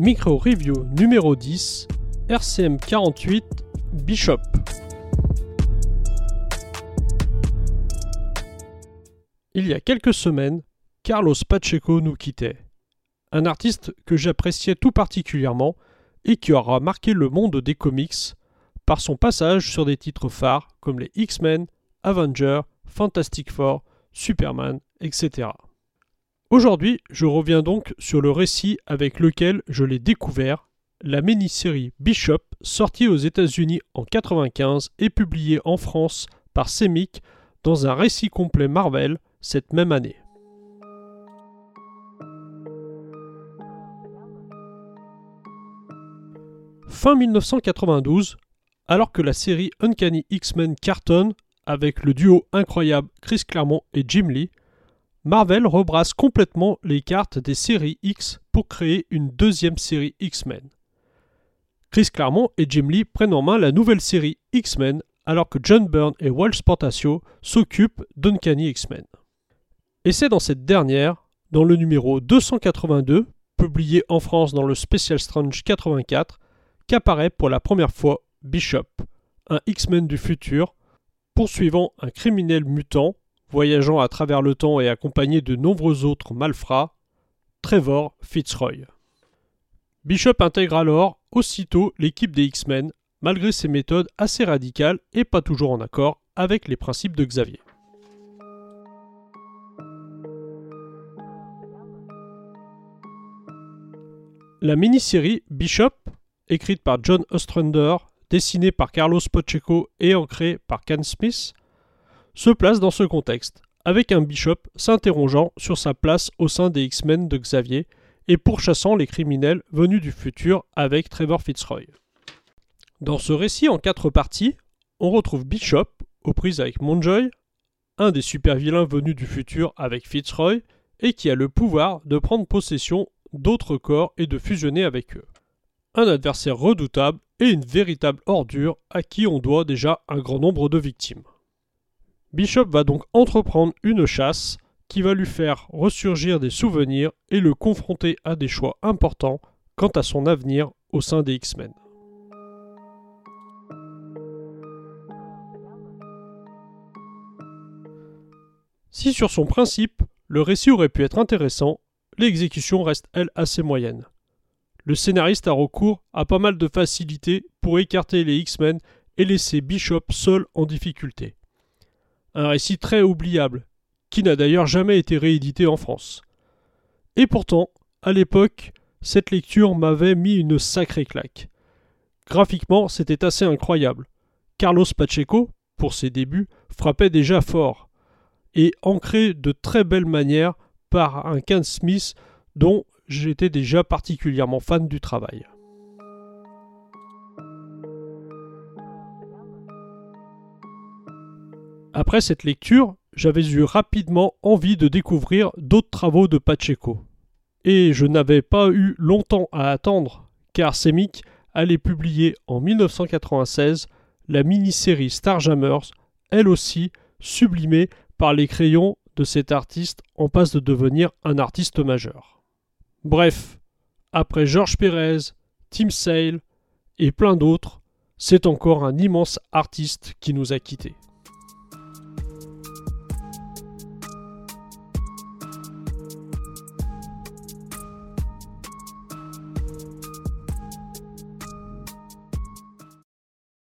Micro Review numéro 10, RCM 48, Bishop. Il y a quelques semaines, Carlos Pacheco nous quittait. Un artiste que j'appréciais tout particulièrement et qui aura marqué le monde des comics par son passage sur des titres phares comme les X-Men, Avengers, Fantastic Four, Superman, etc. Aujourd'hui, je reviens donc sur le récit avec lequel je l'ai découvert, la mini-série Bishop, sortie aux États-Unis en 1995 et publiée en France par Semic dans un récit complet Marvel cette même année. Fin 1992, alors que la série Uncanny X-Men cartonne avec le duo incroyable Chris Claremont et Jim Lee, Marvel rebrasse complètement les cartes des séries X pour créer une deuxième série X-Men. Chris Claremont et Jim Lee prennent en main la nouvelle série X-Men alors que John Byrne et Walsh Portacio s'occupent d'Uncanny X-Men. Et c'est dans cette dernière, dans le numéro 282, publié en France dans le Special Strange 84, qu'apparaît pour la première fois Bishop, un X-Men du futur, poursuivant un criminel mutant voyageant à travers le temps et accompagné de nombreux autres malfrats, Trevor Fitzroy. Bishop intègre alors aussitôt l'équipe des X-Men, malgré ses méthodes assez radicales et pas toujours en accord avec les principes de Xavier. La mini-série Bishop, écrite par John Ostrander, dessinée par Carlos Pacheco et ancrée par Ken Smith, se place dans ce contexte, avec un Bishop s'interrogeant sur sa place au sein des X-Men de Xavier et pourchassant les criminels venus du futur avec Trevor Fitzroy. Dans ce récit en quatre parties, on retrouve Bishop aux prises avec Monjoy, un des super-vilains venus du futur avec Fitzroy, et qui a le pouvoir de prendre possession d'autres corps et de fusionner avec eux. Un adversaire redoutable et une véritable ordure à qui on doit déjà un grand nombre de victimes. Bishop va donc entreprendre une chasse qui va lui faire ressurgir des souvenirs et le confronter à des choix importants quant à son avenir au sein des X-Men. Si sur son principe, le récit aurait pu être intéressant, l'exécution reste elle assez moyenne. Le scénariste a recours à pas mal de facilités pour écarter les X-Men et laisser Bishop seul en difficulté. Un récit très oubliable, qui n'a d'ailleurs jamais été réédité en France. Et pourtant, à l'époque, cette lecture m'avait mis une sacrée claque. Graphiquement, c'était assez incroyable. Carlos Pacheco, pour ses débuts, frappait déjà fort, et ancré de très belle manière par un Ken Smith dont j'étais déjà particulièrement fan du travail. Après cette lecture, j'avais eu rapidement envie de découvrir d'autres travaux de Pacheco. Et je n'avais pas eu longtemps à attendre, car Semic allait publier en 1996 la mini-série Starjammers, elle aussi sublimée par les crayons de cet artiste en passe de devenir un artiste majeur. Bref, après Georges Pérez, Tim Sale et plein d'autres, c'est encore un immense artiste qui nous a quittés.